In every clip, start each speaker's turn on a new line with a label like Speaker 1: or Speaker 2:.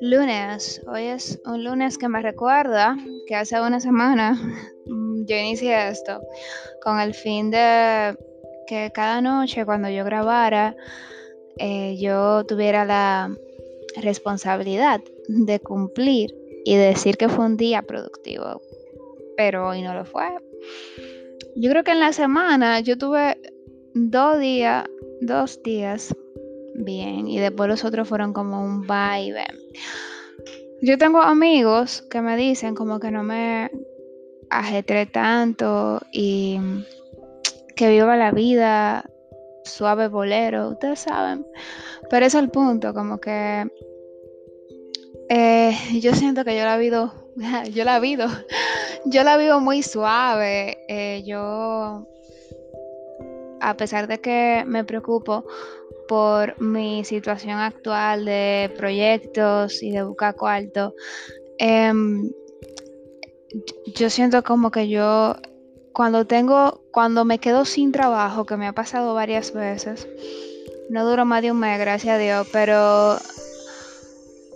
Speaker 1: Lunes, hoy es un lunes que me recuerda que hace una semana yo inicié esto con el fin de que cada noche cuando yo grabara eh, yo tuviera la responsabilidad de cumplir y decir que fue un día productivo, pero hoy no lo fue. Yo creo que en la semana yo tuve dos días, dos días bien y después los otros fueron como un vibe. Yo tengo amigos que me dicen como que no me ajetre tanto y que viva la vida suave bolero, ustedes saben. Pero es el punto, como que eh, yo siento que yo la vivo, yo la vivo, yo la vivo muy suave. Eh, yo, a pesar de que me preocupo por mi situación actual de proyectos y de buscar cuarto, em, yo siento como que yo cuando tengo, cuando me quedo sin trabajo, que me ha pasado varias veces, no duro más de un mes, gracias a Dios, pero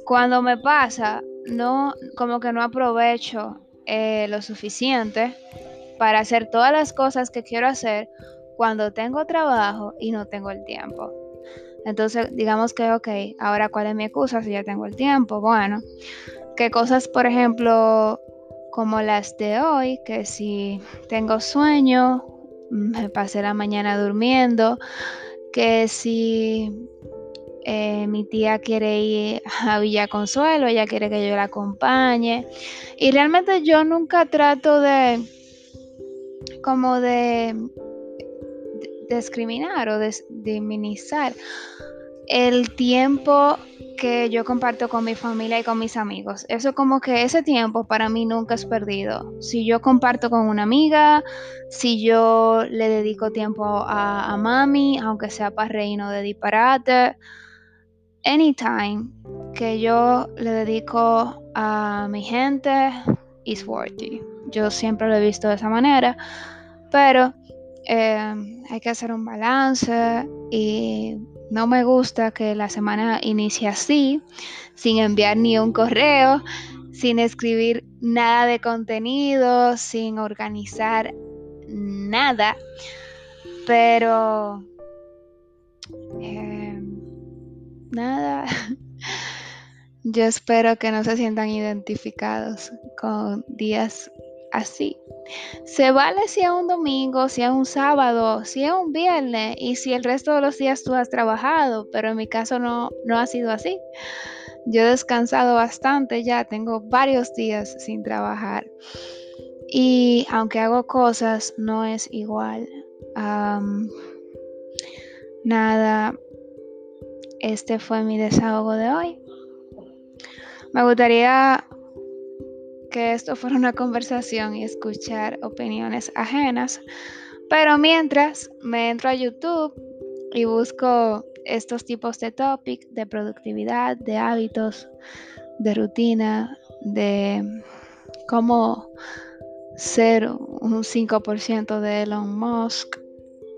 Speaker 1: cuando me pasa, no, como que no aprovecho eh, lo suficiente para hacer todas las cosas que quiero hacer cuando tengo trabajo y no tengo el tiempo. Entonces, digamos que, ok, ahora cuál es mi excusa si ya tengo el tiempo. Bueno, qué cosas, por ejemplo, como las de hoy, que si tengo sueño, me pasé la mañana durmiendo, que si eh, mi tía quiere ir a Villa Consuelo, ella quiere que yo la acompañe. Y realmente yo nunca trato de como de discriminar o de, de minimizar el tiempo que yo comparto con mi familia y con mis amigos. Eso como que ese tiempo para mí nunca es perdido. Si yo comparto con una amiga, si yo le dedico tiempo a, mami, aunque sea para reino de disparate, anytime que yo le dedico a mi gente is worthy. Yo siempre lo he visto de esa manera, pero eh, hay que hacer un balance y no me gusta que la semana inicie así, sin enviar ni un correo, sin escribir nada de contenido, sin organizar nada. Pero... Eh, nada. Yo espero que no se sientan identificados con días así. Se vale si es un domingo, si es un sábado, si es un viernes y si el resto de los días tú has trabajado, pero en mi caso no, no ha sido así. Yo he descansado bastante ya, tengo varios días sin trabajar. Y aunque hago cosas, no es igual. nada, este fue mi desahogo de hoy. Me gustaría que esto fuera una conversación y escuchar opiniones ajenas. Pero mientras me entro a YouTube y busco estos tipos de topic de productividad, de hábitos, de rutina, de cómo ser un 5% de Elon Musk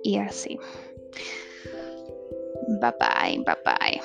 Speaker 1: y así. Bye bye, bye bye.